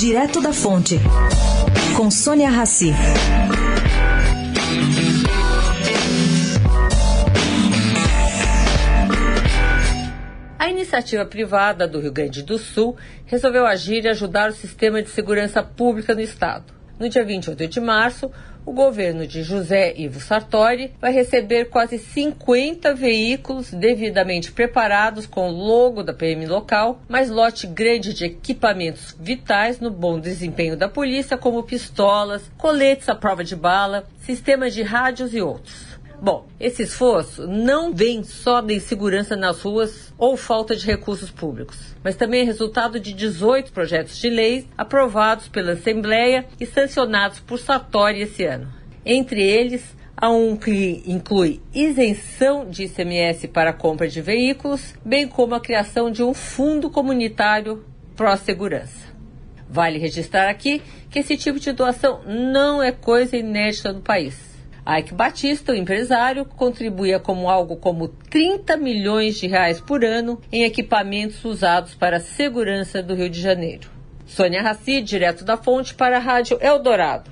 Direto da Fonte, com Sônia Rassi. A iniciativa privada do Rio Grande do Sul resolveu agir e ajudar o sistema de segurança pública no estado. No dia 28 de março, o governo de José Ivo Sartori vai receber quase 50 veículos devidamente preparados com o logo da PM local, mais lote grande de equipamentos vitais no bom desempenho da polícia, como pistolas, coletes à prova de bala, sistemas de rádios e outros. Bom, esse esforço não vem só da insegurança nas ruas ou falta de recursos públicos, mas também é resultado de 18 projetos de leis aprovados pela Assembleia e sancionados por Sartori esse ano. Entre eles, há um que inclui isenção de ICMS para a compra de veículos, bem como a criação de um fundo comunitário pró-segurança. Vale registrar aqui que esse tipo de doação não é coisa inédita no país. Ike Batista, o empresário, contribuía como algo como 30 milhões de reais por ano em equipamentos usados para a segurança do Rio de Janeiro. Sônia Raci, direto da fonte para a Rádio Eldorado.